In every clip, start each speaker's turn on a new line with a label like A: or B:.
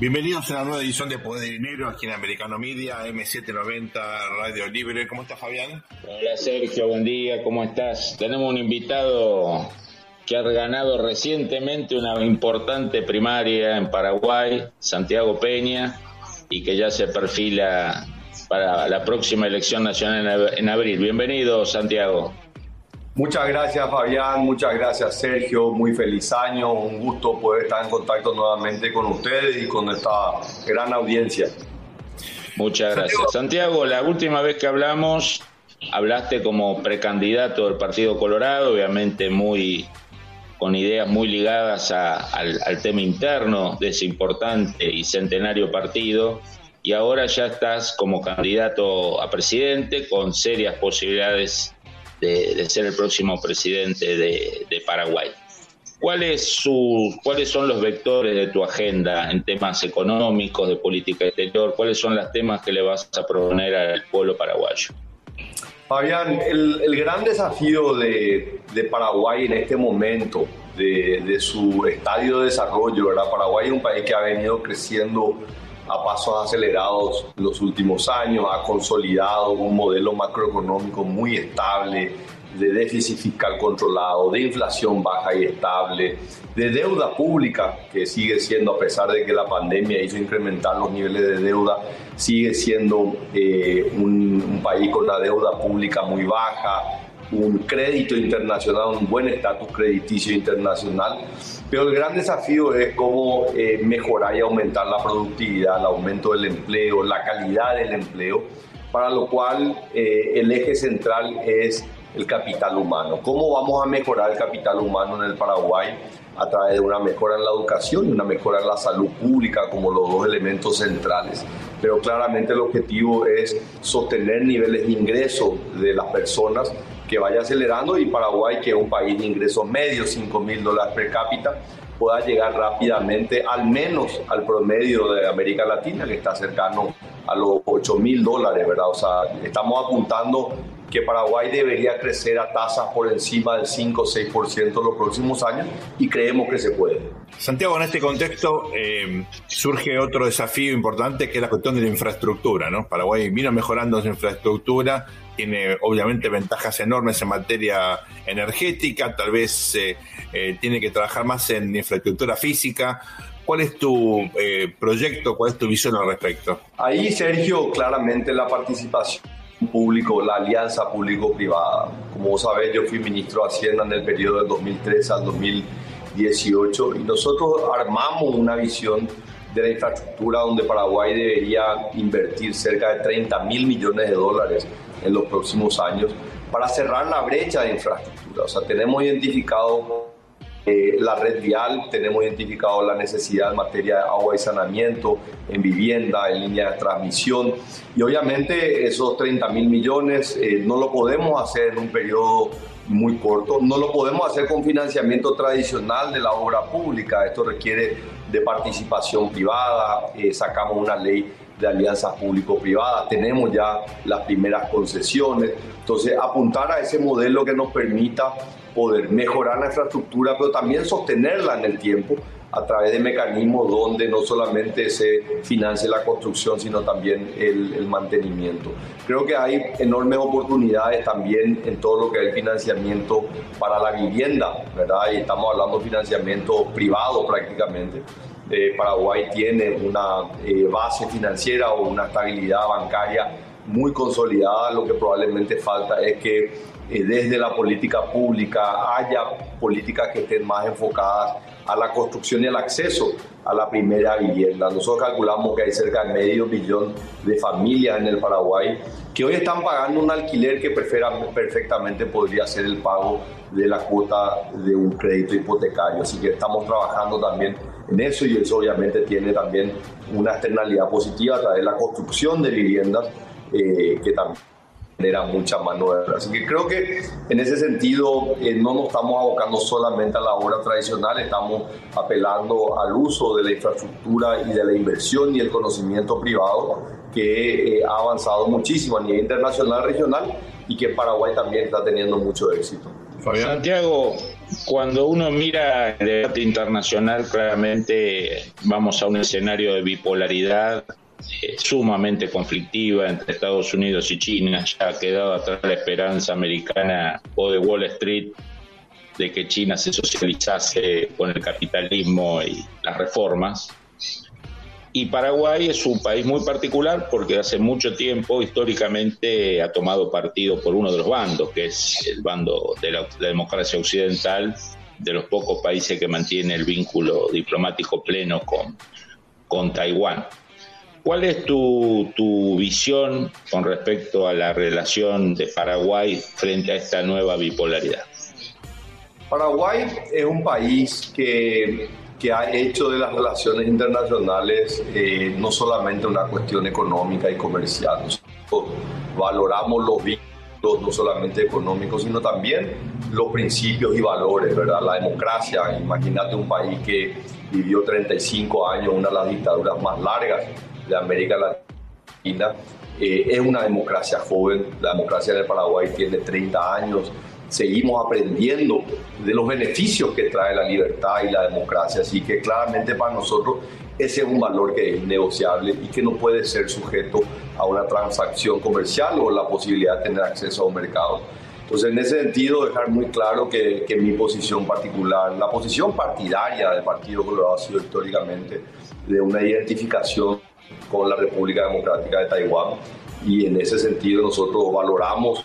A: Bienvenidos a una nueva edición de Poder de Dinero aquí en Americano Media, M790 Radio Libre. ¿Cómo estás, Fabián?
B: Hola, Sergio. Buen día. ¿Cómo estás? Tenemos un invitado que ha ganado recientemente una importante primaria en Paraguay, Santiago Peña, y que ya se perfila para la próxima elección nacional en abril. Bienvenido, Santiago.
C: Muchas gracias Fabián, muchas gracias Sergio, muy feliz año, un gusto poder estar en contacto nuevamente con ustedes y con esta gran audiencia.
B: Muchas gracias. Santiago, la última vez que hablamos, hablaste como precandidato del Partido Colorado, obviamente muy con ideas muy ligadas al, al tema interno de ese importante y centenario partido, y ahora ya estás como candidato a presidente con serias posibilidades de, ser el próximo presidente de, Paraguay. ¿Cuáles, su, ¿Cuáles son los vectores de tu agenda en temas económicos, de política exterior? ¿Cuáles son los temas que le vas a proponer al pueblo paraguayo?
C: Fabián, el, gran desafío de, Paraguay en este momento, de, de, su estadio de desarrollo, ¿verdad? Paraguay es un país que ha venido creciendo a pasos acelerados los últimos años, ha consolidado un modelo macroeconómico muy estable, de déficit fiscal controlado, de inflación baja y estable, de deuda pública, que sigue siendo, a pesar de que la pandemia hizo incrementar los niveles de deuda, sigue siendo eh, un, un país con una deuda pública muy baja, un crédito internacional, un buen estatus crediticio internacional. Pero el gran desafío es cómo eh, mejorar y aumentar la productividad, el aumento del empleo, la calidad del empleo, para lo cual eh, el eje central es el capital humano. ¿Cómo vamos a mejorar el capital humano en el Paraguay? A través de una mejora en la educación y una mejora en la salud pública como los dos elementos centrales. Pero claramente el objetivo es sostener niveles de ingreso de las personas que vaya acelerando y Paraguay, que es un país de ingresos medios, 5 mil dólares per cápita, pueda llegar rápidamente al menos al promedio de América Latina, que está cercano a los 8 mil dólares, ¿verdad? O sea, estamos apuntando que Paraguay debería crecer a tasas por encima del 5 o 6% los próximos años y creemos que se puede.
A: Santiago, en este contexto eh, surge otro desafío importante que es la cuestión de la infraestructura. ¿no? Paraguay vino mejorando su infraestructura, tiene obviamente ventajas enormes en materia energética, tal vez eh, eh, tiene que trabajar más en infraestructura física. ¿Cuál es tu proyecto, cuál es tu visión al respecto?
C: Ahí, Sergio, claramente la participación público, la alianza público-privada. Como vos sabés, yo fui ministro de Hacienda en el periodo del 2003 al 2018 y nosotros armamos una visión de la infraestructura donde Paraguay debería invertir cerca de 30 mil millones de dólares en los próximos años para cerrar la brecha de infraestructura. O sea, tenemos identificado eh, la red vial, tenemos identificado la necesidad en materia de agua y saneamiento, en vivienda, en línea de transmisión. Y obviamente esos 30 mil millones eh, no lo podemos hacer en un periodo muy corto, no lo podemos hacer con financiamiento tradicional de la obra pública, esto requiere de participación privada, eh, sacamos una ley de alianzas público-privadas, tenemos ya las primeras concesiones, entonces apuntar a ese modelo que nos permita poder mejorar la infraestructura, pero también sostenerla en el tiempo a través de mecanismos donde no solamente se financie la construcción, sino también el, mantenimiento. Creo que hay enormes oportunidades también en todo lo que es el financiamiento para la vivienda, ¿verdad? Y estamos hablando de financiamiento privado prácticamente. Eh, Paraguay tiene una eh, base financiera o una estabilidad bancaria muy consolidada, lo que probablemente falta es que eh, desde la política pública haya políticas que estén más enfocadas a la construcción y al acceso a la primera vivienda. Nosotros calculamos que hay cerca de medio millón de familias en el Paraguay que hoy están pagando un alquiler que perfectamente podría ser el pago de la cuota de un crédito hipotecario. Así que estamos trabajando también en eso y eso obviamente tiene también una externalidad positiva a través de la construcción de viviendas eh, que también genera mucha mano de obra. Así que creo que en ese sentido eh, no nos estamos abocando solamente a la obra tradicional, estamos apelando al uso de la infraestructura y de la inversión y el conocimiento privado que eh, ha avanzado muchísimo a nivel internacional, regional y que Paraguay también está teniendo mucho éxito.
B: Santiago, cuando uno mira el debate internacional, claramente vamos a un escenario de bipolaridad eh, sumamente conflictiva entre Estados Unidos y China. Ya ha quedado atrás la esperanza americana o de Wall Street de que China se socializase con el capitalismo y las reformas. Y Paraguay es un país muy particular porque hace mucho tiempo históricamente ha tomado partido por uno de los bandos, que es el bando de la, democracia occidental, de los pocos países que mantiene el vínculo diplomático pleno con, con Taiwán. ¿Cuál es tu, tu, visión con respecto a la relación de Paraguay frente a esta nueva bipolaridad?
C: Paraguay es un país que que ha hecho de las relaciones internacionales eh, no solamente una cuestión económica y comercial. Nosotros valoramos los vínculos no solamente económicos, sino también los principios y valores, ¿verdad? La democracia, imagínate un país que vivió 35 años, una de las dictaduras más largas de América Latina, eh, es una democracia joven, la democracia de Paraguay tiene 30 años, seguimos aprendiendo de los beneficios que trae la libertad y la democracia. Así que claramente para nosotros ese es un valor que es negociable y que no puede ser sujeto a una transacción comercial o la posibilidad de tener acceso a un mercado. Entonces, en ese sentido, dejar muy claro que, que mi posición particular, la posición partidaria del Partido Colorado ha sido históricamente de una identificación con la República Democrática de Taiwán y en ese sentido nosotros valoramos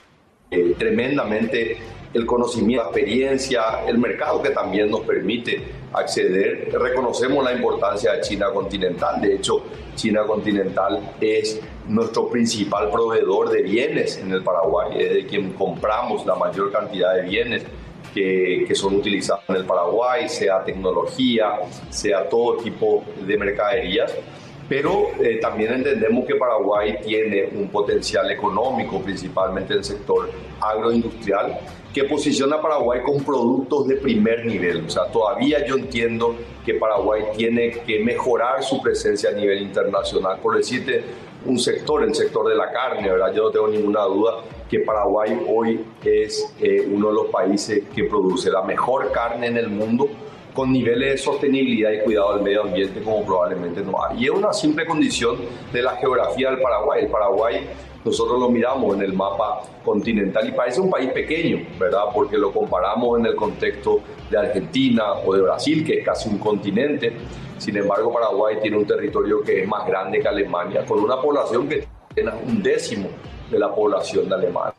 C: eh, tremendamente el conocimiento, la experiencia, el mercado que también nos permite acceder. Reconocemos la importancia de China continental. De hecho, China continental es nuestro principal proveedor de bienes en el Paraguay, es de quien compramos la mayor cantidad de bienes. Que, que, son utilizados en el Paraguay, sea tecnología, sea todo tipo de mercaderías pero eh, también entendemos que Paraguay tiene un potencial económico, principalmente en el sector agroindustrial, que posiciona a Paraguay con productos de primer nivel. O sea, todavía yo entiendo que Paraguay tiene que mejorar su presencia a nivel internacional. Por decirte, un sector, el sector de la carne, ¿verdad? Yo no tengo ninguna duda que Paraguay hoy es eh, uno de los países que produce la mejor carne en el mundo con niveles de sostenibilidad y cuidado del medio ambiente como probablemente no hay. Y es una simple condición de la geografía del Paraguay. El Paraguay nosotros lo miramos en el mapa continental y parece un país pequeño, ¿verdad? Porque lo comparamos en el contexto de Argentina o de Brasil, que es casi un continente. Sin embargo, Paraguay tiene un territorio que es más grande que Alemania, con una población que tiene un décimo de la población de Alemania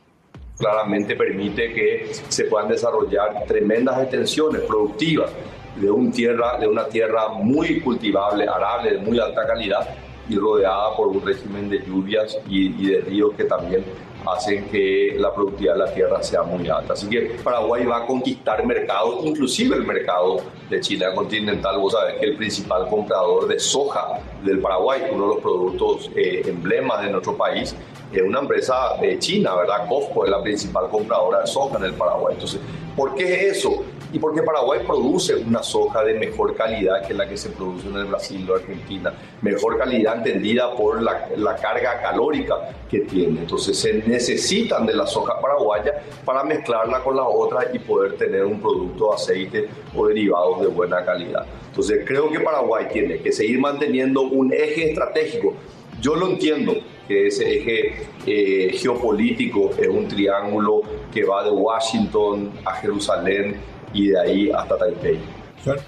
C: claramente permite que se puedan desarrollar tremendas extensiones productivas de, un tierra, de una tierra muy cultivable, arable, de muy alta calidad y rodeada por un régimen de lluvias y, de ríos que también hacen que la productividad de la tierra sea muy alta. Así que Paraguay va a conquistar mercados, inclusive el mercado de China continental. Vos sabés que el principal comprador de soja del Paraguay, uno de los productos eh, emblemas de nuestro país, es una empresa de China, ¿verdad? COFCO es la principal compradora de soja en el Paraguay. Entonces, ¿por qué es eso? Y porque Paraguay produce una soja de mejor calidad que la que se produce en el Brasil o Argentina, mejor calidad entendida por la, la, carga calórica que tiene. Entonces se necesitan de la soja paraguaya para mezclarla con la otra y poder tener un producto de aceite o derivados de buena calidad. Entonces creo que Paraguay tiene que seguir manteniendo un eje estratégico. Yo lo entiendo, que ese eje eh, geopolítico es un triángulo que va de Washington a Jerusalén y de ahí hasta Taipei.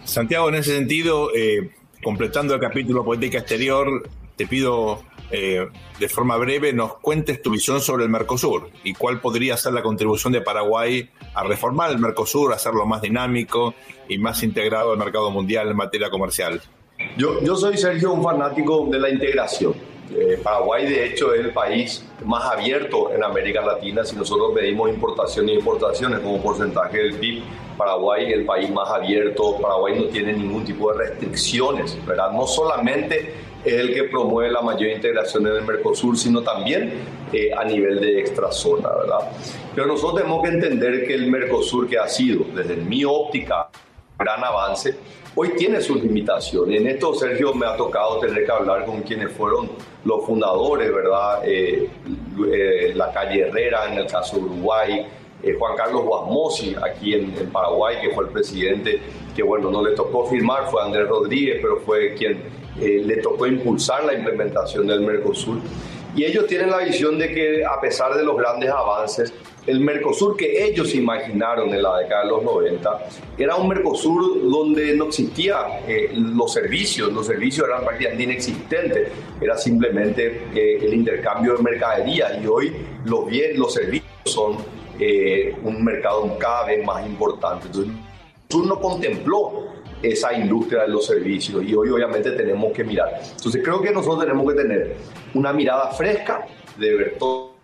A: Santiago, en ese sentido, eh, completando el capítulo Política Exterior, te pido eh, de forma breve nos cuentes tu visión sobre el Mercosur y cuál podría ser la contribución de Paraguay a reformar el Mercosur, a hacerlo más dinámico y más integrado al mercado mundial en materia comercial.
C: Yo, yo soy, Sergio, un fanático de la integración. Eh, Paraguay, de hecho, es el país más abierto en América Latina. Si nosotros medimos importaciones y importaciones como porcentaje del PIB, Paraguay el país más abierto, Paraguay no tiene ningún tipo de restricciones, ¿verdad? No solamente es el que promueve la mayor integración en el Mercosur, sino también eh, a nivel de extrazona, ¿verdad? Pero nosotros tenemos que entender que el Mercosur, que ha sido, desde mi óptica, gran avance, hoy tiene sus limitaciones. En esto, Sergio, me ha tocado tener que hablar con quienes fueron los fundadores, ¿verdad? Eh, eh, la calle Herrera, en el caso de Uruguay, eh, Juan Carlos Guasmosi, aquí en, Paraguay, que fue el presidente, que bueno, no le tocó firmar, fue Andrés Rodríguez, pero fue quien le tocó impulsar la implementación del Mercosur. Y ellos tienen la visión de que a pesar de los grandes avances, el Mercosur que ellos imaginaron en la década de los 90 era un Mercosur donde no existían eh, los servicios, los servicios eran prácticamente inexistentes, era simplemente eh, el intercambio de mercadería y hoy los, bien, los servicios son eh, un mercado cada vez más importante. Entonces, Mercosur no contempló esa industria de los servicios y hoy obviamente tenemos que mirar. Entonces creo que nosotros tenemos que tener una mirada fresca de ver todo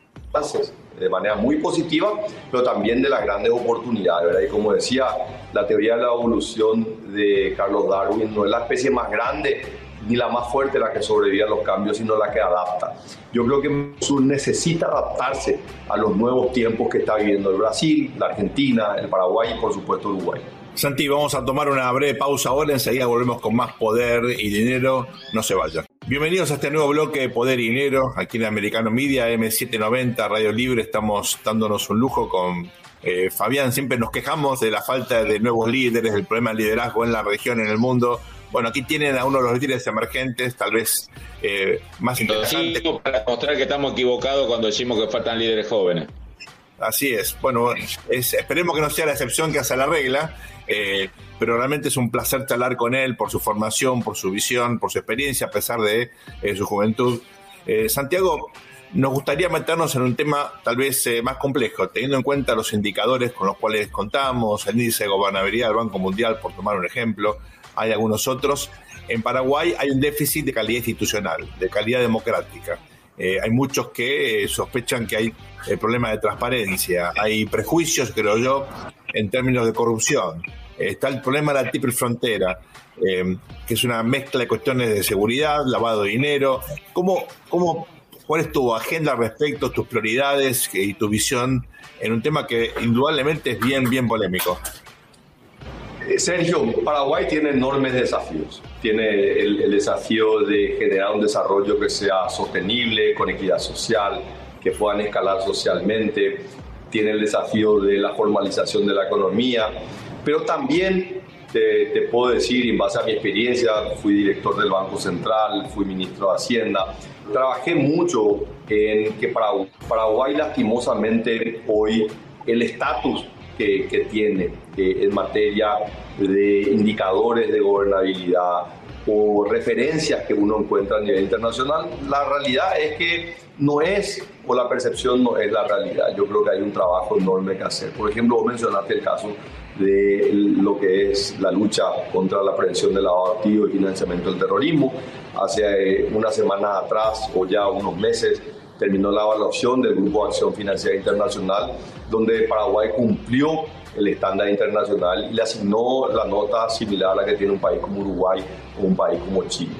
C: de manera muy positiva, pero también de las grandes oportunidades, ¿verdad? Y como decía, la teoría de la evolución de Carlos Darwin no es la especie más grande ni la más fuerte la que sobrevive a los cambios, sino la que adapta. Yo creo que Sur necesita adaptarse a los nuevos tiempos que está viviendo el Brasil, la Argentina, el Paraguay y por supuesto Uruguay.
A: Santi, vamos a tomar una breve pausa ahora, enseguida volvemos con más poder y dinero, no se vayan. Bienvenidos a este nuevo bloque de Poder y Dinero, aquí en Americano Media, M790, Radio Libre, estamos dándonos un lujo con eh, Fabián, siempre nos quejamos de la falta de nuevos líderes, del problema de liderazgo en la región, en el mundo. Bueno, aquí tienen a uno de los líderes emergentes, tal vez eh, más interesantes.
B: para mostrar que estamos equivocados cuando decimos que faltan líderes jóvenes.
A: Así es. Bueno, esperemos que no sea la excepción que hace la regla. Eh, pero realmente es un placer charlar con él por su formación, por su visión, por su experiencia, a pesar de eh, su juventud. Eh, Santiago, nos gustaría meternos en un tema tal vez más complejo, teniendo en cuenta los indicadores con los cuales contamos, el índice de gobernabilidad del Banco Mundial, por tomar un ejemplo, hay algunos otros. En Paraguay hay un déficit de calidad institucional, de calidad democrática. hay muchos que sospechan que hay problemas de transparencia, hay prejuicios, creo yo, en términos de corrupción. Está el problema de la triple frontera, eh, que es una mezcla de cuestiones de seguridad, lavado de dinero. ¿Cómo, cómo, ¿Cuál es tu agenda al respecto, tus prioridades y tu visión en un tema que indudablemente es bien, bien polémico?
C: Eh, Sergio, Paraguay tiene enormes desafíos. Tiene el, desafío de generar un desarrollo que sea sostenible, con equidad social, que puedan escalar socialmente, tiene el desafío de la formalización de la economía, pero también te, puedo decir, en base a mi experiencia, fui director del Banco Central, fui ministro de Hacienda, trabajé mucho en que Paraguay, Paraguay lastimosamente hoy el estatus que, que, tiene eh, en materia de indicadores de gobernabilidad o referencias que uno encuentra a nivel internacional, la realidad es que no es, o la percepción no es la realidad. Yo creo que hay un trabajo enorme que hacer. Por ejemplo, vos mencionaste el caso de lo que es la lucha contra la prevención del lavado activo y financiamiento del terrorismo. Hace eh, una semana atrás o ya unos meses terminó la evaluación del Grupo de Acción Financiera Internacional, donde Paraguay cumplió el estándar internacional y le asignó la nota similar a la que tiene un país como Uruguay o un país como Chile.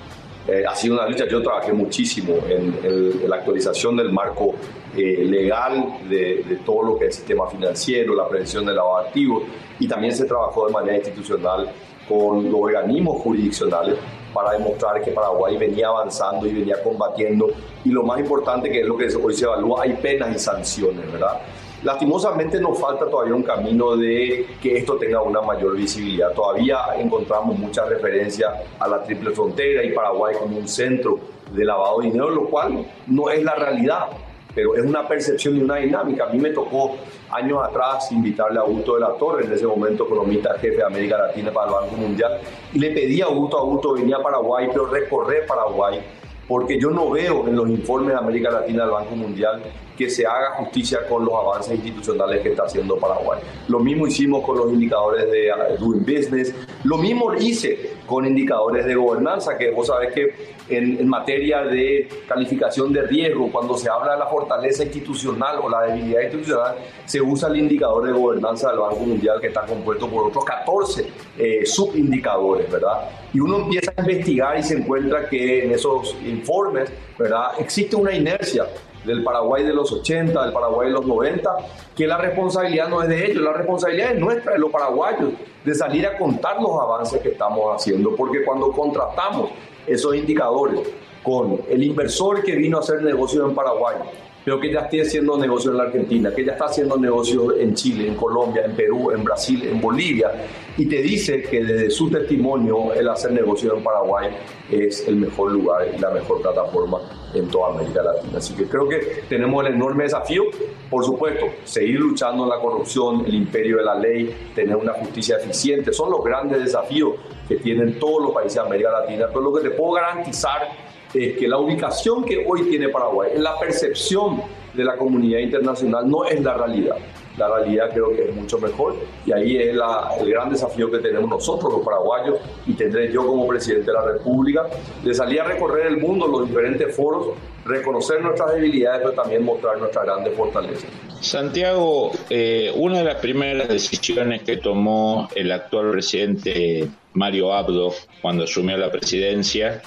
C: Eh, ha sido una lucha, yo trabajé muchísimo en, la actualización del marco eh, legal de, de, todo lo que es el sistema financiero, la prevención del lavado de activos y también se trabajó de manera institucional con los organismos jurisdiccionales para demostrar que Paraguay venía avanzando y venía combatiendo y lo más importante que es lo que hoy se evalúa, hay penas y sanciones, ¿verdad? Lastimosamente nos falta todavía un camino de que esto tenga una mayor visibilidad. Todavía encontramos muchas referencias a la triple frontera y Paraguay como un centro de lavado de dinero, lo cual no es la realidad, pero es una percepción y una dinámica. A mí me tocó años atrás invitarle a Augusto de la Torre, en ese momento economista jefe de América Latina para el Banco Mundial, y le pedí a Augusto, Augusto venía a Paraguay, pero recorrer Paraguay porque yo no veo en los informes de América Latina del Banco Mundial que se haga justicia con los avances institucionales que está haciendo Paraguay. Lo mismo hicimos con los indicadores de uh, Doing Business, lo mismo hice con indicadores de gobernanza, que vos sabés que en, en, materia de calificación de riesgo, cuando se habla de la fortaleza institucional o la debilidad institucional, se usa el indicador de gobernanza del Banco Mundial que está compuesto por otros 14 eh, subindicadores, ¿verdad? Y uno empieza a investigar y se encuentra que en esos informes, ¿verdad? Existe una inercia del Paraguay de los 80, del Paraguay de los 90, que la responsabilidad no es de ellos, la responsabilidad es nuestra, de los paraguayos, de salir a contar los avances que estamos haciendo, porque cuando contratamos esos indicadores con el inversor que vino a hacer negocios en Paraguay, pero que ya esté haciendo negocios en la Argentina, que ya está haciendo negocios en Chile, en Colombia, en Perú, en Brasil, en Bolivia, y te dice que desde su testimonio el hacer negocios en Paraguay es el mejor lugar y la mejor plataforma en toda América Latina. Así que creo que tenemos el enorme desafío, por supuesto, seguir luchando la corrupción, el imperio de la ley, tener una justicia eficiente, son los grandes desafíos que tienen todos los países de América Latina, pero lo que te puedo garantizar es que la ubicación que hoy tiene Paraguay en la percepción de la comunidad internacional no es la realidad. La realidad creo que es mucho mejor y ahí es el gran desafío que tenemos nosotros los paraguayos y tendré yo como presidente de la República de salir a recorrer el mundo, los diferentes foros, reconocer nuestras debilidades pero también mostrar nuestras grandes fortalezas.
B: Santiago, eh, una de las primeras decisiones que tomó el actual presidente Mario Abdo cuando asumió la presidencia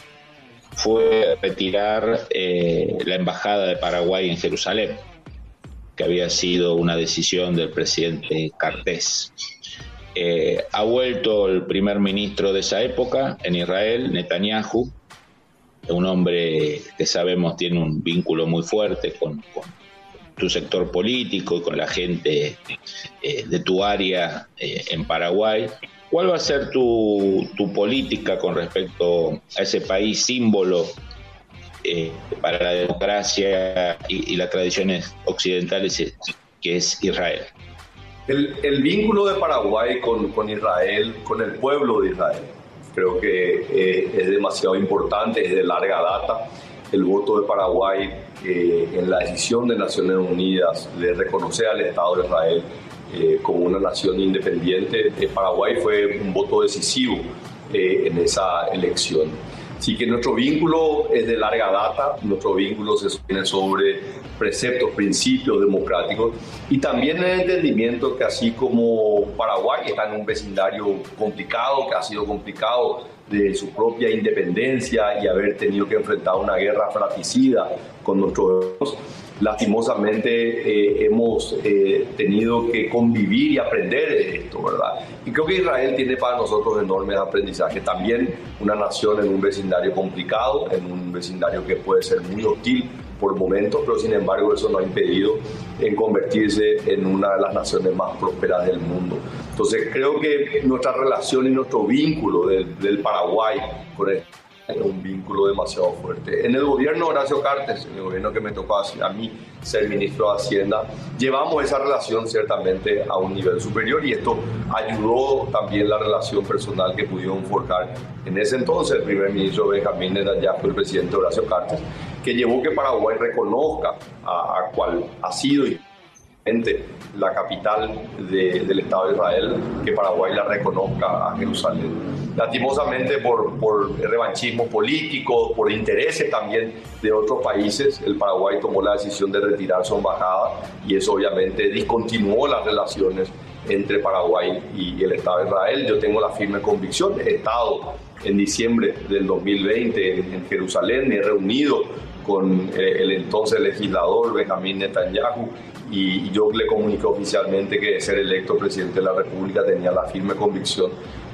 B: fue retirar eh, la embajada de Paraguay en Jerusalén, que había sido una decisión del presidente Cartés. Eh, ha vuelto el primer ministro de esa época en Israel, Netanyahu, un hombre que sabemos tiene un vínculo muy fuerte con, tu sector político y con la gente eh, de tu área en Paraguay. ¿Cuál va a ser tu, política con respecto a ese país símbolo eh, para la democracia y, las tradiciones occidentales que es Israel?
C: El, vínculo de Paraguay con, Israel, con el pueblo de Israel, creo que eh, es demasiado importante, es de larga data. El voto de Paraguay eh, en la decisión de Naciones Unidas de reconocer al Estado de Israel eh, como una nación independiente. Eh, Paraguay fue un voto decisivo eh, en esa elección. Así que nuestro vínculo es de larga data, nuestro vínculo se sostiene sobre preceptos, principios democráticos y también el entendimiento que así como Paraguay está en un vecindario complicado, que ha sido complicado de su propia independencia y haber tenido que enfrentar una guerra fratricida con nuestros lastimosamente eh, hemos eh, tenido que convivir y aprender de esto, ¿verdad? Y creo que Israel tiene para nosotros enormes aprendizajes. También una nación en un vecindario complicado, en un vecindario que puede ser muy hostil por momentos, pero sin embargo eso no ha impedido en convertirse en una de las naciones más prósperas del mundo. Entonces creo que nuestra relación y nuestro vínculo del, del Paraguay con el un vínculo demasiado fuerte. En el gobierno Horacio Cartes, en el gobierno que me tocó a mí ser ministro de Hacienda, llevamos esa relación ciertamente a un nivel superior y esto ayudó también la relación personal que pudieron forjar en ese entonces el primer ministro Benjamín Netanyahu, el presidente Horacio Cartes, que llevó que Paraguay reconozca a, a cuál ha sido y la capital del Estado de Israel, que Paraguay la reconozca a Jerusalén. Lastimosamente por, por revanchismo político, por intereses también de otros países, el Paraguay tomó la decisión de retirar su embajada y eso obviamente discontinuó las relaciones entre Paraguay y el Estado de Israel. Yo tengo la firme convicción, he estado en diciembre del 2020 en, Jerusalén, me he reunido con eh, el entonces legislador Benjamín Netanyahu y yo le comuniqué oficialmente que ser electo presidente de la República tenía la firme convicción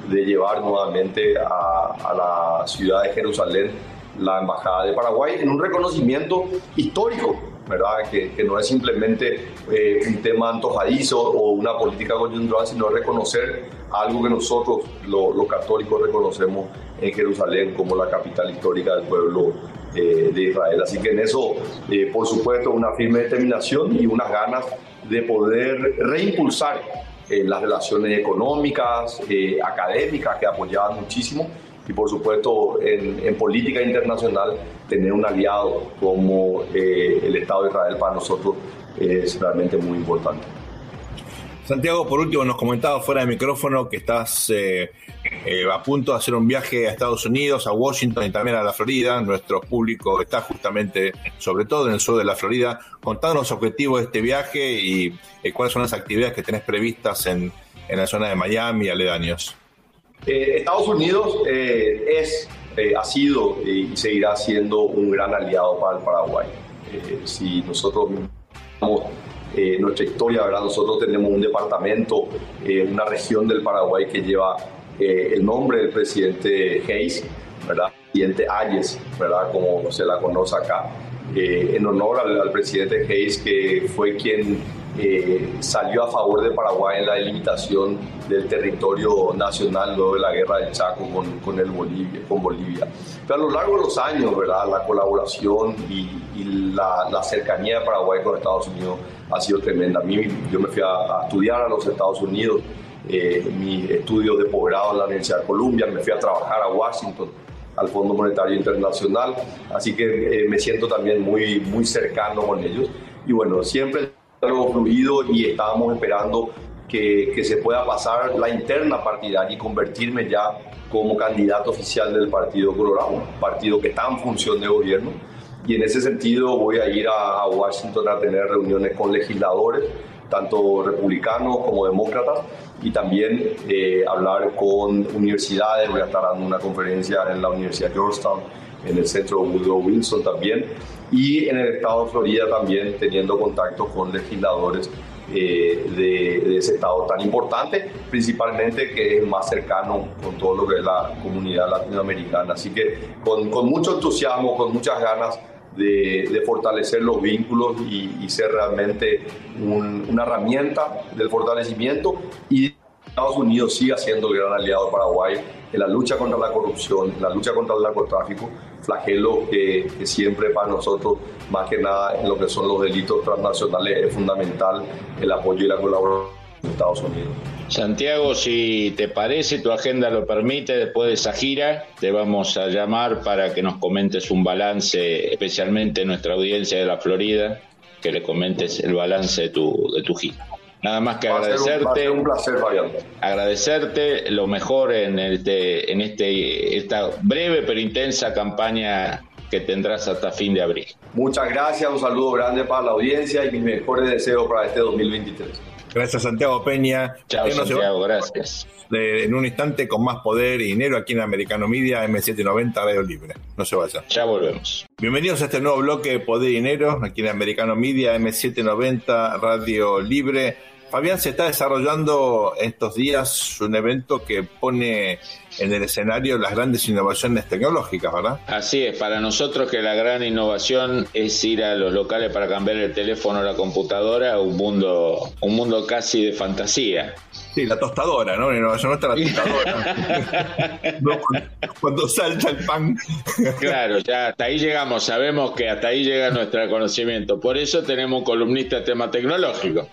C: de llevar nuevamente a, la ciudad de Jerusalén la Embajada de Paraguay en un reconocimiento histórico, ¿verdad? Que, que no es simplemente eh, un tema antojadizo o una política coyuntural, sino reconocer algo que nosotros, los católicos, reconocemos en Jerusalén como la capital histórica del pueblo eh, de Israel. Así que en eso, eh, por supuesto, una firme determinación y unas ganas de poder reimpulsar las relaciones económicas, académicas que apoyaban muchísimo y por supuesto en, política internacional tener un aliado como eh, el Estado de Israel para nosotros es realmente muy importante.
A: Santiago, por último, nos comentaba fuera de micrófono que estás eh, eh, a punto de hacer un viaje a Estados Unidos, a Washington y también a la Florida. Nuestro público está justamente, sobre todo en el sur de la Florida. Contanos los objetivos de este viaje y cuáles son las actividades que tenés previstas en, en la zona de Miami y aledaños.
C: Eh, Estados Unidos eh, es, eh, ha sido y seguirá siendo un gran aliado para el Paraguay. si nosotros nuestra historia, ¿verdad? nosotros tenemos un departamento, una región del Paraguay que lleva el nombre del presidente Hayes, ¿verdad? presidente Ayes, ¿verdad? como se la conoce acá, en honor al, al presidente Hayes, que fue quien eh, salió a favor de Paraguay en la delimitación del territorio nacional luego de la guerra del Chaco con, con, el Bolivia, con Bolivia. Pero a lo largo de los años, ¿verdad? la colaboración y, la, la, cercanía de Paraguay con Estados Unidos ha sido tremenda. A mí, yo me fui a, estudiar a los Estados Unidos, eh, mis estudios de posgrado en la Universidad de Columbia, me fui a trabajar a Washington al Fondo Monetario Internacional, así que eh, me siento también muy, muy cercano con ellos. Y bueno, siempre algo fluido y estábamos esperando que, que, se pueda pasar la interna partidaria y convertirme ya como candidato oficial del Partido Colorado, partido que está en función de gobierno. Y en ese sentido voy a ir a, Washington a tener reuniones con legisladores, tanto republicanos como demócratas, y también eh, hablar con universidades. Voy a estar dando una conferencia en la Universidad Georgetown en el centro Woodrow Wilson también, y en el estado de Florida también teniendo contacto con legisladores eh, de, ese estado tan importante, principalmente que es más cercano con todo lo que es la comunidad latinoamericana. Así que con, con mucho entusiasmo, con muchas ganas de, de fortalecer los vínculos y, ser realmente una herramienta del fortalecimiento y Estados Unidos siga siendo el gran aliado de Paraguay en la lucha contra la corrupción, en la lucha contra el narcotráfico, flagelo que, siempre para nosotros, más que nada en lo que son los delitos transnacionales, es fundamental el apoyo y la colaboración de Estados Unidos.
B: Santiago, si te parece, tu agenda lo permite, después de esa gira te vamos a llamar para que nos comentes un balance, especialmente nuestra audiencia de la Florida, que le comentes el balance de tu, de tu gira. Nada más que agradecerte.
C: Un, placer, Fabián.
B: Agradecerte lo mejor en este, en este, esta breve pero intensa campaña que tendrás hasta fin de abril.
C: Muchas gracias, un saludo grande para la audiencia y mis mejores deseos para este 2023.
A: Gracias, Santiago Peña.
B: Chao, Santiago, gracias.
A: en un instante, con más poder y dinero, aquí en Americano Media, M790 Radio Libre. No se vaya.
B: Ya volvemos.
A: Bienvenidos a este nuevo bloque de Poder y Dinero, aquí en Americano Media, M790 Radio Libre Fabián, se está desarrollando estos días un evento que pone en el escenario las grandes innovaciones tecnológicas, ¿verdad?
B: Así es, para nosotros que la gran innovación es ir a los locales para cambiar el teléfono o la computadora un mundo, un mundo casi de fantasía.
A: Sí, la tostadora, ¿no? La innovación no está la tostadora. cuando, salta el pan.
B: claro, ya hasta ahí llegamos, sabemos que hasta ahí llega nuestro conocimiento. Por eso tenemos un columnista de tema tecnológico.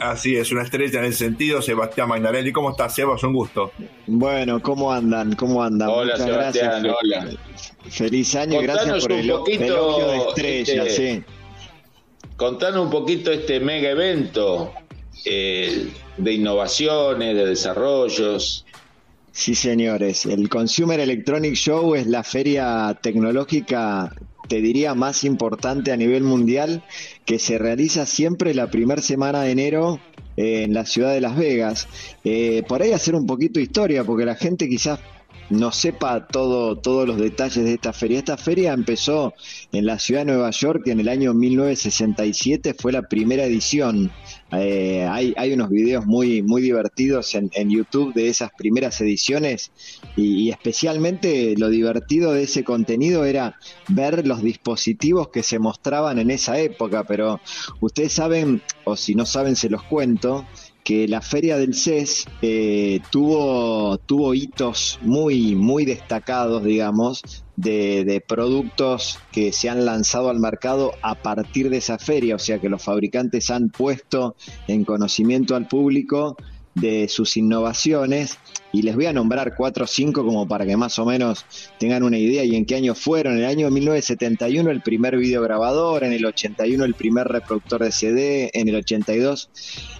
A: Así es, una estrella en ese sentido, Sebastián Magnarelli. ¿Cómo estás, Sebas? Un gusto.
D: Bueno, ¿cómo andan? ¿Cómo andan?
B: Hola, Sebastián, hola.
D: Feliz año y gracias por el,
B: poquito,
D: de estrella, este, sí.
B: Contanos un poquito este mega evento eh, de innovaciones, de desarrollos.
D: Sí, señores. El Consumer Electronic Show es la feria tecnológica te diría, más importante a nivel mundial, que se realiza siempre la primera semana de enero en la ciudad de Las Vegas. Eh, por ahí hacer un poquito de historia, porque la gente quizás no sepa todo, todos los detalles de esta feria. Esta feria empezó en la ciudad de Nueva York en el año 1967, fue la primera edición. Eh, hay, hay, unos videos muy, muy divertidos en, YouTube de esas primeras ediciones y, especialmente lo divertido de ese contenido era ver los dispositivos que se mostraban en esa época, pero ustedes saben, o si no saben se los cuento, que la feria del CES eh, tuvo, tuvo hitos muy, muy destacados, digamos, de, de, productos que se han lanzado al mercado a partir de esa feria, o sea que los fabricantes han puesto en conocimiento al público de sus innovaciones y les voy a nombrar cuatro o cinco como para que más o menos tengan una idea y en qué año fueron. En el año 1971 el primer videograbador, en el 81 el primer reproductor de CD, en el 82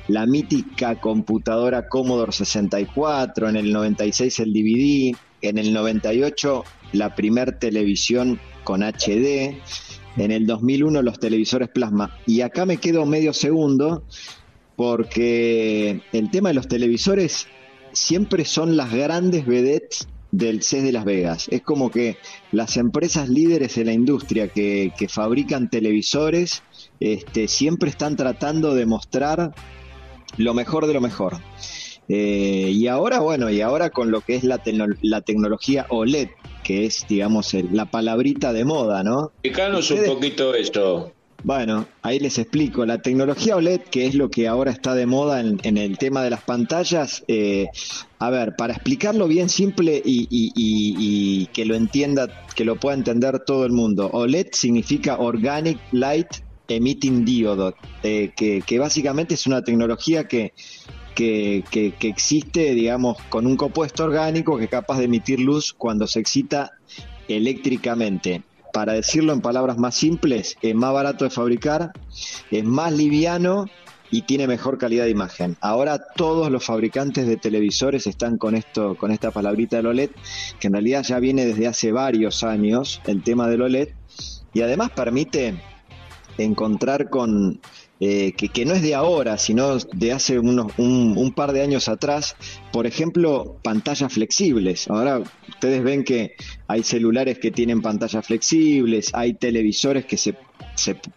D: la mítica computadora Commodore 64, en el 96 el DVD, en el 98 la primer televisión con HD, en el 2001 los televisores plasma. Y acá me quedo medio segundo porque el tema de los televisores siempre son las grandes vedettes del CES de Las Vegas. Es como que las empresas líderes de la industria que, fabrican televisores este, siempre están tratando de mostrar lo mejor de lo mejor. Eh, y ahora, bueno, y ahora con lo que es la, la tecnología OLED, que es, digamos, la palabrita de moda, ¿no?
B: Explícanos un poquito esto.
D: Bueno, ahí les explico. La tecnología OLED, que es lo que ahora está de moda en, el tema de las pantallas, eh, a ver, para explicarlo bien simple y, que lo entienda, que lo pueda entender todo el mundo, OLED significa Organic Light Emitting Diode, eh, que, básicamente es una tecnología que, que, que, existe, digamos, con un compuesto orgánico que es capaz de emitir luz cuando se excita eléctricamente para decirlo en palabras más simples, es más barato de fabricar, es más liviano y tiene mejor calidad de imagen. Ahora todos los fabricantes de televisores están con esto, con esta palabrita del OLED, que en realidad ya viene desde hace varios años el tema del OLED y además permite encontrar con eh, que, no es de ahora, sino de hace unos, un, un, par de años atrás, por ejemplo, pantallas flexibles. Ahora ustedes ven que hay celulares que tienen pantallas flexibles, hay televisores que se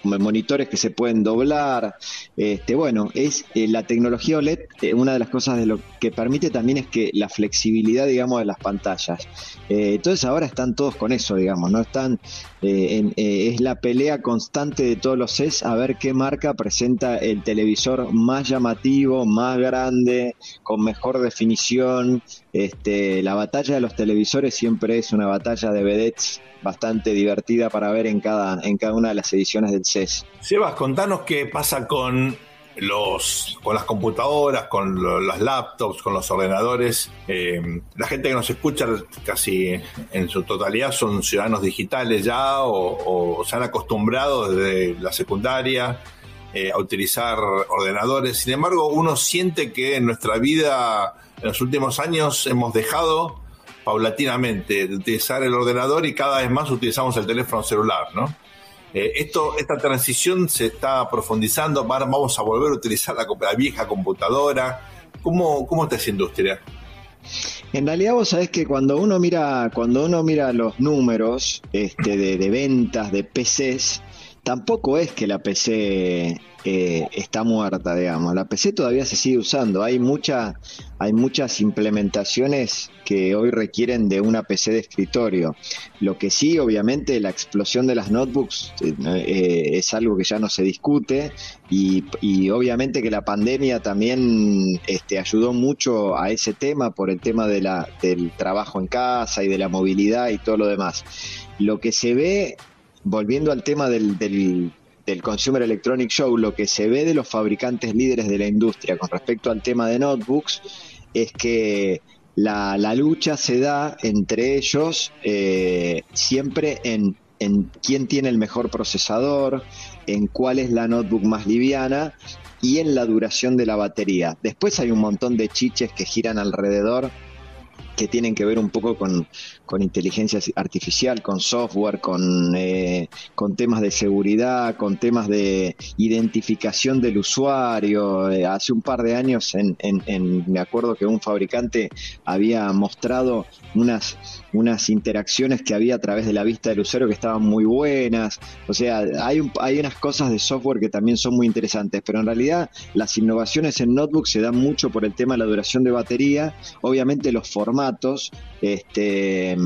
D: monitores que se pueden doblar. Este, bueno, es eh, la tecnología OLED, eh, una de las cosas de lo que permite también es que la flexibilidad, digamos, de las pantallas. Eh, entonces ahora están todos con eso, digamos, no están, es la pelea constante de todos los CES a ver qué marca presenta el televisor más llamativo, más grande, con mejor definición. Este, la batalla de los televisores siempre es una batalla de vedettes bastante divertida para ver en cada, en cada una de las ediciones del CES.
A: Sebas, contanos qué pasa con los con las computadoras, con las laptops, con los ordenadores. Eh, la gente que nos escucha casi en su totalidad son ciudadanos digitales ya o, se han acostumbrado desde la secundaria eh, a utilizar ordenadores. Sin embargo, uno siente que en nuestra vida en los últimos años hemos dejado paulatinamente de utilizar el ordenador y cada vez más utilizamos el teléfono celular, ¿no? Eh, esto, esta transición se está profundizando, vamos a volver a utilizar la, vieja computadora. ¿Cómo, ¿Cómo está esa industria?
D: En realidad vos sabés que cuando uno mira, cuando uno mira los números este, de, de ventas de PCs, tampoco es que la PC eh, está muerta, digamos. La PC todavía se sigue usando. Hay mucha, hay muchas implementaciones que hoy requieren de una PC de escritorio. Lo que sí, obviamente, la explosión de las notebooks eh, eh, es algo que ya no se discute y, obviamente que la pandemia también este, ayudó mucho a ese tema por el tema de la, del trabajo en casa y de la movilidad y todo lo demás. Lo que se ve, volviendo al tema del del Consumer Electronic Show, lo que se ve de los fabricantes líderes de la industria con respecto al tema de notebooks es que la, lucha se da entre ellos eh, siempre en, en quién tiene el mejor procesador, en cuál es la notebook más liviana y en la duración de la batería. Después hay un montón de chiches que giran alrededor que tienen que ver un poco con, inteligencia artificial, con software, con, eh, con temas de seguridad, con temas de identificación del usuario. Eh, hace un par de años, en, en, me acuerdo que un fabricante había mostrado unas, unas interacciones que había a través de la vista del usuario que estaban muy buenas. O sea, hay, hay unas cosas de software que también son muy interesantes, pero en realidad las innovaciones en notebook se dan mucho por el tema de la duración de batería, obviamente los formatos, este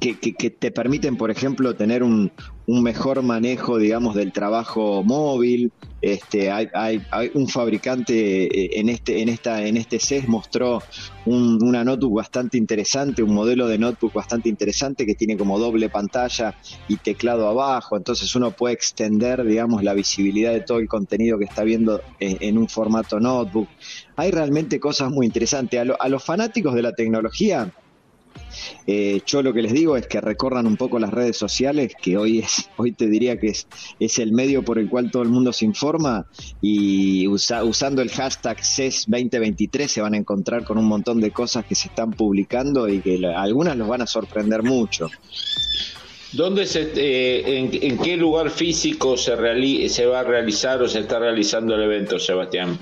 D: que, que, te permiten, por ejemplo, tener un, un, mejor manejo, digamos, del trabajo móvil. Este, hay, hay, hay un fabricante eh, en este, en esta, en este CES mostró un, una notebook bastante interesante, un modelo de notebook bastante interesante que tiene como doble pantalla y teclado abajo. Entonces uno puede extender, digamos, la visibilidad de todo el contenido que está viendo en, en un formato notebook. Hay realmente cosas muy interesantes. A, lo, a los fanáticos de la tecnología eh, yo lo que les digo es que recorran un poco las redes sociales, que hoy es, hoy te diría que es, es el medio por el cual todo el mundo se informa y usando el hashtag CES 2023 se van a encontrar con un montón de cosas que se están publicando y que algunas los van a sorprender mucho.
B: ¿Dónde se, eh, en, qué lugar físico se, se va a realizar o se está realizando el evento, Sebastián?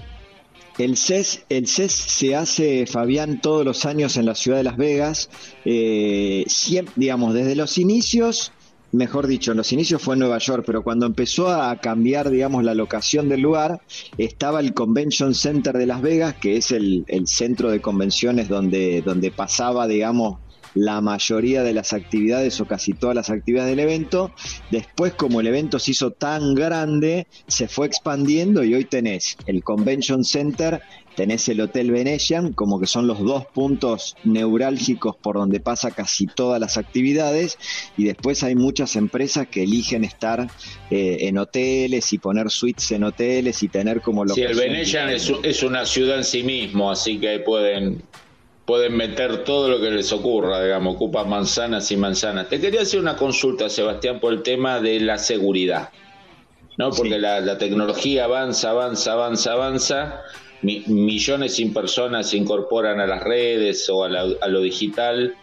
D: El CES, el CES se hace, Fabián, todos los años en la ciudad de Las Vegas, eh, siempre, digamos, desde los inicios, mejor dicho, en los inicios fue en Nueva York, pero cuando empezó a cambiar, digamos, la locación del lugar, estaba el Convention Center de Las Vegas, que es el, el centro de convenciones donde, donde pasaba, digamos, la mayoría de las actividades o casi todas las actividades del evento. Después, como el evento se hizo tan grande, se fue expandiendo y hoy tenés el Convention Center, tenés el Hotel Venetian, como que son los dos puntos neurálgicos por donde pasa casi todas las actividades, y después hay muchas empresas que eligen estar eh, en hoteles y poner suites en hoteles y tener como lo
B: Sí, el Venetian es, es una ciudad en sí mismo, así que ahí pueden pueden meter todo lo que les ocurra, digamos, ocupa manzanas y manzanas. Te quería hacer una consulta, Sebastián, por el tema de la seguridad, ¿no? Porque la, tecnología avanza, avanza, avanza, avanza, millones de personas se incorporan a las redes o a, a lo digital,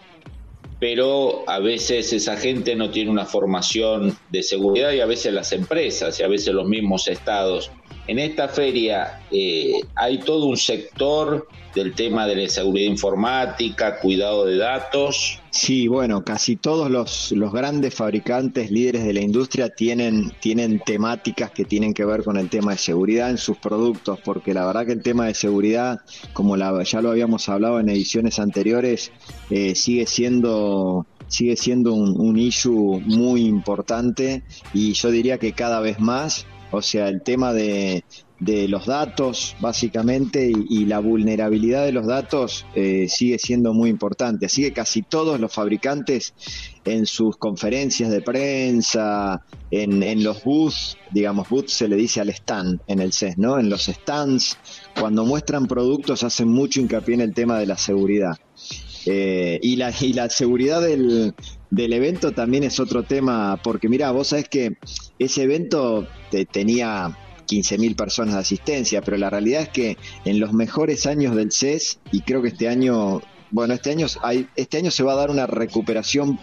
B: pero a veces esa gente no tiene una formación de seguridad y a veces las empresas y a veces los mismos estados en esta feria eh, hay todo un sector del tema de la seguridad informática, cuidado de datos.
D: Sí, bueno, casi todos los, los grandes fabricantes, líderes de la industria tienen, tienen temáticas que tienen que ver con el tema de seguridad en sus productos, porque la verdad que el tema de seguridad, como la, ya lo habíamos hablado en ediciones anteriores, eh, sigue siendo sigue siendo un, un issue muy importante y yo diría que cada vez más o sea, el tema de, los datos, básicamente, y, la vulnerabilidad de los datos eh, sigue siendo muy importante. Así que casi todos los fabricantes en sus conferencias de prensa, en, los booths, digamos, booths se le dice al stand en el CES, ¿no? En los stands, cuando muestran productos hacen mucho hincapié en el tema de la seguridad. Eh, y, la, y la seguridad del, del evento también es otro tema, porque mira, vos sabés que ese evento tenía 15.000 personas de asistencia, pero la realidad es que en los mejores años del CES, y creo que este año, bueno, este año, hay, este año se va a dar una recuperación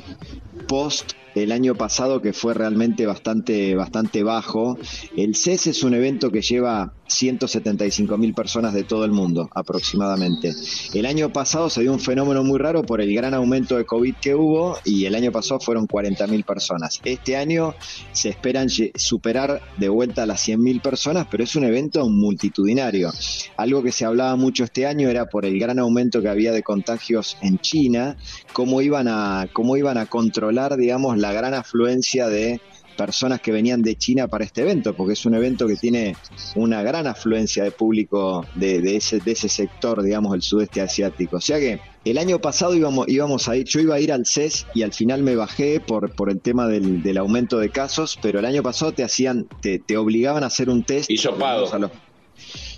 D: post el año pasado que fue realmente bastante, bastante bajo. El CES es un evento que lleva 175 mil personas de todo el mundo aproximadamente. El año pasado se dio un fenómeno muy raro por el gran aumento de COVID que hubo y el año pasado fueron 40 mil personas. Este año se esperan superar de vuelta las 100 mil personas, pero es un evento multitudinario. Algo que se hablaba mucho este año era por el gran aumento que había de contagios en China, cómo iban a, cómo iban a controlar, digamos, la gran afluencia de personas que venían de China para este evento, porque es un evento que tiene una gran afluencia de público de, ese, de ese sector, digamos, del sudeste asiático. O sea que el año pasado íbamos, íbamos a ir, yo iba a ir al CES y al final me bajé por, por el tema del, aumento de casos, pero el año pasado te hacían, te, te obligaban a hacer un test.
B: Y sopado.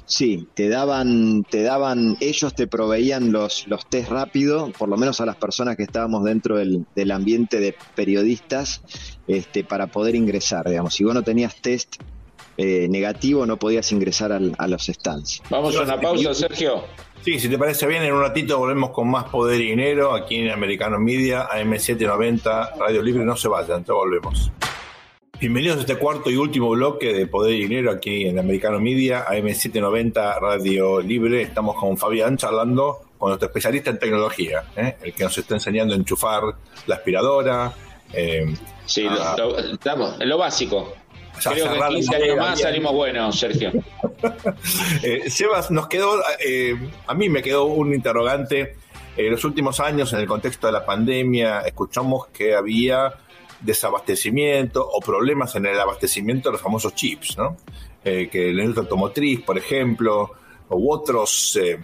D: Sí, te daban, te daban, ellos te proveían los, los test rápido, por lo menos a las personas que estábamos dentro del, del ambiente de periodistas, este, para poder ingresar, digamos. Si vos no tenías test eh, negativo, no podías ingresar a los stands.
B: Vamos a una pausa, Sergio.
A: Sí, si te parece bien, en un ratito volvemos con más poder y dinero aquí en Americano Media, AM790, Radio Libre. No se vayan, te volvemos. Bienvenidos a este cuarto y último bloque de Poder y Dinero aquí en Americano Media, AM790 Radio Libre. Estamos con Fabián charlando con nuestro especialista en tecnología, ¿eh? el que nos está enseñando a enchufar la aspiradora.
B: Eh, sí, lo, estamos, en lo básico. Creo que 15 años más salimos buenos, Sergio.
A: eh, Sebas, nos quedó, eh, a mí me quedó un interrogante En los últimos años, en el contexto de la pandemia, escuchamos que había desabastecimiento o problemas en el abastecimiento de los famosos chips, ¿no? Eh, que la industria automotriz, por ejemplo, u otros, eh,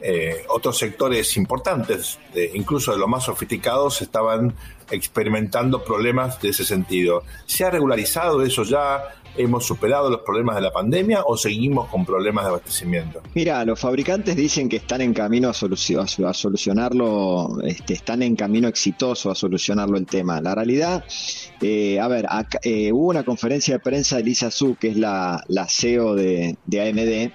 A: eh, otros sectores importantes, incluso de los más sofisticados, estaban experimentando problemas de ese sentido. ¿Se ha regularizado eso ya? ¿Hemos superado los problemas de la pandemia o seguimos con problemas de abastecimiento?
D: Mira, los fabricantes dicen que están en camino a, solucionarlo, este, están en camino exitoso a solucionarlo el tema. La realidad, eh, a ver, eh, hubo una conferencia de prensa de Lisa Su, que es la, CEO de, AMD,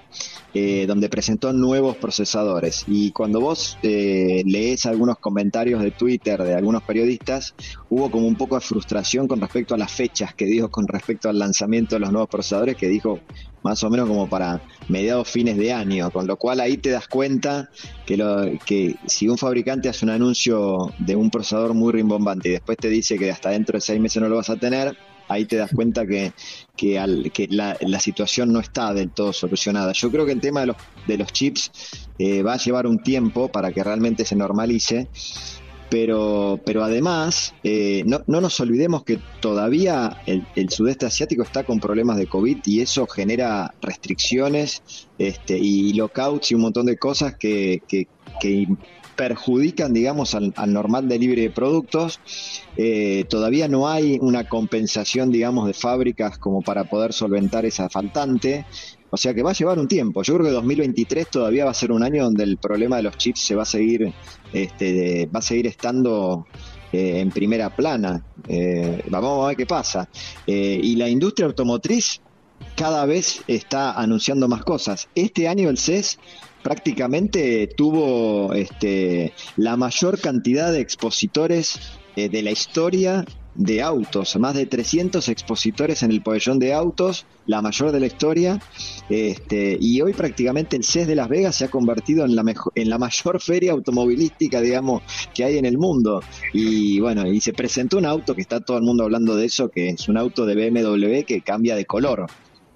D: eh, donde presentó nuevos procesadores. Y cuando vos lees algunos comentarios de Twitter de algunos periodistas, hubo como un poco de frustración con respecto a las fechas que dijo con respecto al lanzamiento de los nuevos procesadores que dijo más o menos como para mediados fines de año, con lo cual ahí te das cuenta que, lo, que si un fabricante hace un anuncio de un procesador muy rimbombante y después te dice que hasta dentro de seis meses no lo vas a tener, ahí te das cuenta que, que, al, que la, situación no está del todo solucionada. Yo creo que el tema de los, de los chips eh, va a llevar un tiempo para que realmente se normalice pero, pero además, eh, no, no, nos olvidemos que todavía el, sudeste asiático está con problemas de COVID y eso genera restricciones este, y lockouts y un montón de cosas que, que, perjudican, digamos, al, normal delivery de productos. Eh, todavía no hay una compensación, digamos, de fábricas como para poder solventar esa faltante. O sea que va a llevar un tiempo. Yo creo que 2023 todavía va a ser un año donde el problema de los chips se va a seguir, este, va a seguir estando eh, en primera plana. Eh, vamos a ver qué pasa. Y la industria automotriz cada vez está anunciando más cosas. Este año el CES prácticamente tuvo este, la mayor cantidad de expositores de la historia de autos, más de 300 expositores en el pabellón de autos, la mayor de la historia, este, y hoy prácticamente el CES de Las Vegas se ha convertido en la, mejor, en la mayor feria automovilística, digamos, que hay en el mundo. Y bueno, y se presentó un auto que está todo el mundo hablando de eso, que es un auto de BMW que cambia de color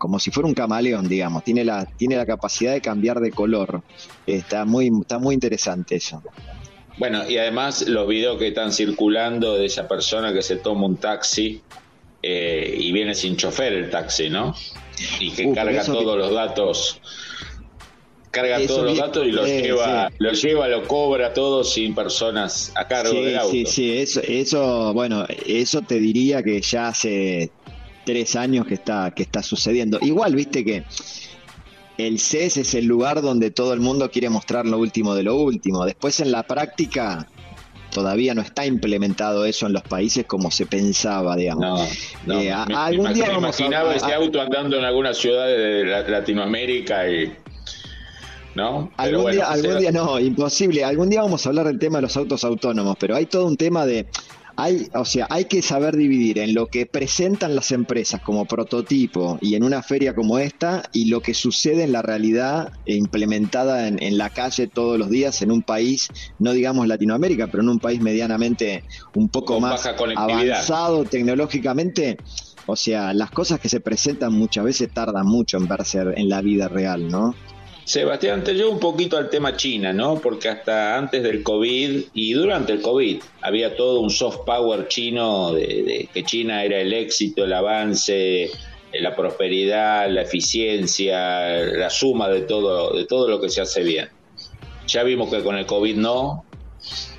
D: como si fuera un camaleón, digamos, tiene la, tiene la capacidad de cambiar de color. Está muy, está muy interesante eso.
B: Bueno, y además los videos que están circulando de esa persona que se toma un taxi eh, y viene sin chofer el taxi, ¿no? Y que uh, carga todos los datos carga todos los datos y los eh, lleva, lo lleva, lo cobra todo sin personas a cargo del auto.
D: Sí, sí, eso, eso, bueno, eso te diría que ya hace tres años que está, que está sucediendo. Igual, viste que el CES es el lugar donde todo el mundo quiere mostrar lo último de lo último. Después en la práctica todavía no está implementado eso en los países como se pensaba, digamos.
B: No, eh, algún día imaginaba ese auto andando en alguna ciudad de Latinoamérica y ¿no?
D: algún, día, algún día no, imposible. Algún día vamos a hablar del tema de los autos autónomos, pero hay todo un tema de hay, o sea, hay que saber dividir en lo que presentan las empresas como prototipo y en una feria como esta y lo que sucede en la realidad implementada en, en, la calle todos los días en un país, no digamos Latinoamérica, pero en un país medianamente un poco más avanzado tecnológicamente. O sea, las cosas que se presentan muchas veces tardan mucho en verse en la vida real, ¿no?
B: Sebastián, te llevo un poquito al tema China, ¿no? Porque hasta antes del COVID y durante el COVID había todo un soft power chino de, que China era el éxito, el avance, la prosperidad, la eficiencia, la suma de todo, de todo lo que se hace bien. Ya vimos que con el COVID no.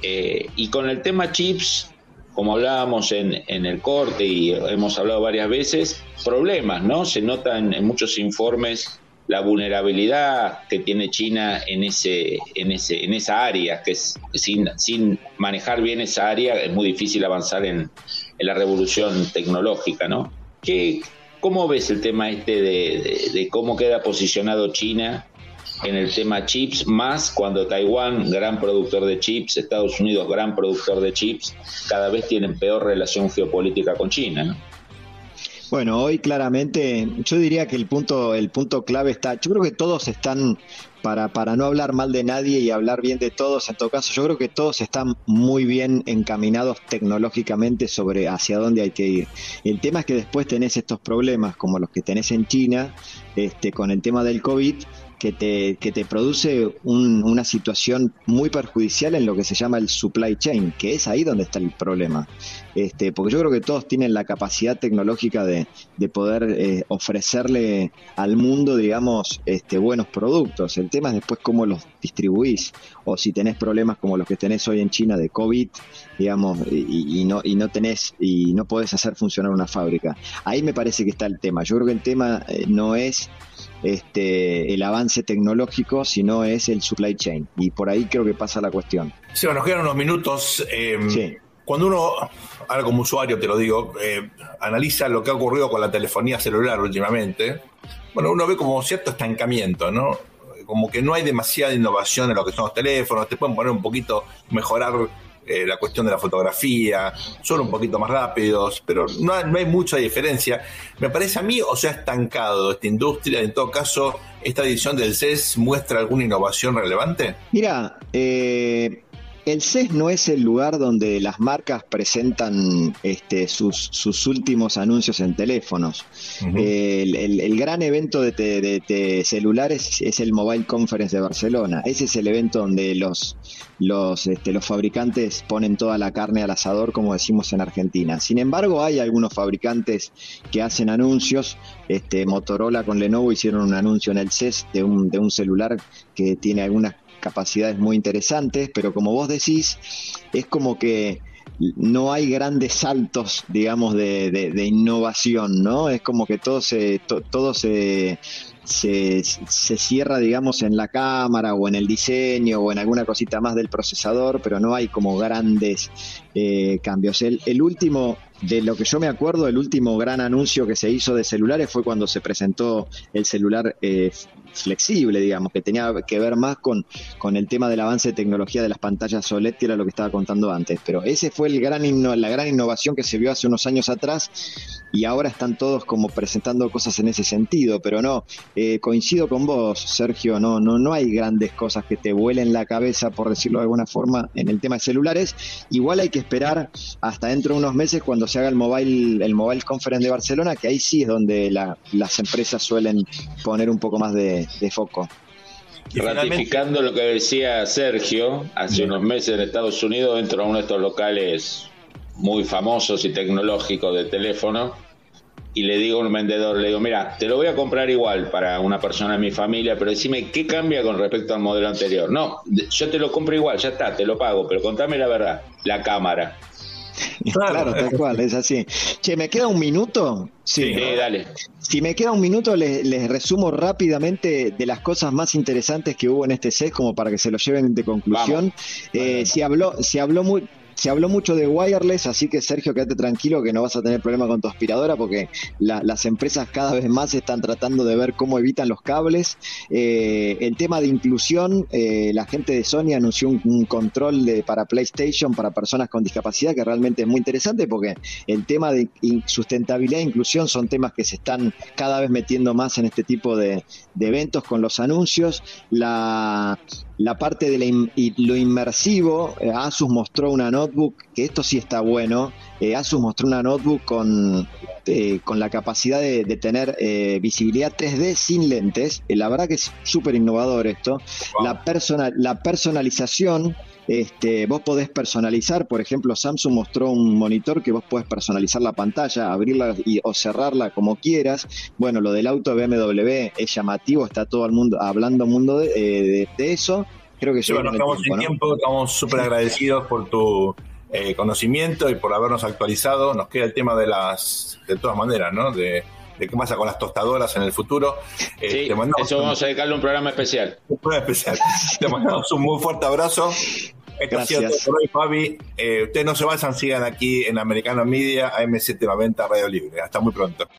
B: Eh, y con el tema chips, como hablábamos en, en, el corte y hemos hablado varias veces, problemas, ¿no? Se notan en muchos informes la vulnerabilidad que tiene China en ese en ese en esa área que es sin, sin manejar bien esa área es muy difícil avanzar en, la revolución tecnológica no ¿Qué, cómo ves el tema este de, cómo queda posicionado China en el tema chips más cuando Taiwán gran productor de chips Estados Unidos gran productor de chips cada vez tienen peor relación geopolítica con China ¿no?
D: Bueno, hoy claramente yo diría que el punto, el punto clave está, yo creo que todos están, para, para no hablar mal de nadie y hablar bien de todos, en todo caso, yo creo que todos están muy bien encaminados tecnológicamente sobre hacia dónde hay que ir. El tema es que después tenés estos problemas como los que tenés en China, este, con el tema del COVID, que te, que te produce una situación muy perjudicial en lo que se llama el supply chain, que es ahí donde está el problema. Este, porque yo creo que todos tienen la capacidad tecnológica de, de poder eh, ofrecerle al mundo, digamos, este, buenos productos. El tema es después cómo los distribuís, o si tenés problemas como los que tenés hoy en China de COVID, digamos, y, no, y no tenés, y no podés hacer funcionar una fábrica. Ahí me parece que está el tema. Yo creo que el tema eh, no es este, el avance tecnológico, sino es el supply chain. Y por ahí creo que pasa la cuestión.
A: Sí, bueno, nos quedan unos minutos. Eh, cuando uno, ahora como usuario te lo digo, eh, analiza lo que ha ocurrido con la telefonía celular últimamente, bueno, uno ve como cierto estancamiento, ¿no? Como que no hay demasiada innovación en lo que son los teléfonos, te pueden poner un poquito, mejorar eh, la cuestión de la fotografía, son un poquito más rápidos, pero no, no, hay mucha diferencia. Me parece a mí, o sea, estancado esta industria, en todo caso, esta edición del CES muestra alguna innovación relevante.
D: Mira, eh, el CES no es el lugar donde las marcas presentan este, sus, últimos anuncios en teléfonos. el, gran evento de, celulares es el Mobile Conference de Barcelona. Ese es el evento donde los, los, este, los fabricantes ponen toda la carne al asador, como decimos en Argentina. Sin embargo, hay algunos fabricantes que hacen anuncios. Este, Motorola con Lenovo hicieron un anuncio en el CES de un, de un celular que tiene algunas capacidades muy interesantes, pero como vos decís, es como que no hay grandes saltos, digamos, de, de, innovación, ¿no? Es como que todo se, todo se, se, se, cierra, digamos, en la cámara o en el diseño o en alguna cosita más del procesador, pero no hay como grandes eh, cambios. El, el, último, de lo que yo me acuerdo, el último gran anuncio que se hizo de celulares fue cuando se presentó el celular eh, flexible, digamos, que tenía que ver más con, con el tema del avance de tecnología de las pantallas OLED, que era lo que estaba contando antes. Pero ese fue el gran la gran innovación que se vio hace unos años atrás y ahora están todos como presentando cosas en ese sentido, pero no, eh, coincido con vos, Sergio, no, no, no hay grandes cosas que te vuelen la cabeza, por decirlo de alguna forma, en el tema de celulares. Igual hay que esperar hasta dentro de unos meses cuando se haga el Mobile, el Mobile Conference de Barcelona, que ahí sí es donde las empresas suelen poner un poco más de, foco.
B: Ratificando lo que decía Sergio, hace unos meses en Estados Unidos, dentro de uno de estos locales muy famosos y tecnológicos de teléfono, y le digo a un vendedor, le digo, mira, te lo voy a comprar igual para una persona de mi familia, pero decime, ¿qué cambia con respecto al modelo anterior? No, yo te lo compro igual, ya está, te lo pago, pero contame la verdad, la cámara.
D: Claro, tal cual, es así. Che, ¿me queda un minuto?
B: Sí, dale.
D: Si me queda un minuto, les, resumo rápidamente de las cosas más interesantes que hubo en este set, como para que se lo lleven de conclusión. Eh, si habló, se habló muy, se habló mucho de wireless, así que Sergio, quédate tranquilo que no vas a tener problema con tu aspiradora porque las empresas cada vez más están tratando de ver cómo evitan los cables. Eh, el tema de inclusión, eh, la gente de Sony anunció un, control de, para PlayStation para personas con discapacidad que realmente es muy interesante porque el tema de sustentabilidad e inclusión son temas que se están cada vez metiendo más en este tipo de, de eventos con los anuncios. La, la parte de lo inmersivo, eh, Asus mostró una notebook, que esto sí está bueno, eh, Asus mostró una notebook con, eh, con la capacidad de, tener visibilidad 3D sin lentes, la verdad que es súper innovador esto, la, personal, la personalización, este, vos podés personalizar, por ejemplo, Samsung mostró un monitor que vos podés personalizar la pantalla, abrirla y, o cerrarla como quieras. Bueno, lo del auto BMW es llamativo, está todo el mundo hablando mundo de, eh, eso. Creo que
A: sí, bueno, estamos en tiempo, estamos súper agradecidos por tu eh, conocimiento y por habernos actualizado. Nos queda el tema de las, de todas maneras, ¿no? De, de qué pasa con las tostadoras en el futuro.
B: Eh, eso vamos a dedicarle un programa especial.
A: Un programa especial. te mandamos un muy fuerte abrazo. Esto ha sido todo por hoy, Fabi. Eh, ustedes no se vayan, sigan aquí en Americano Media, AM790 Radio Libre. Hasta muy pronto.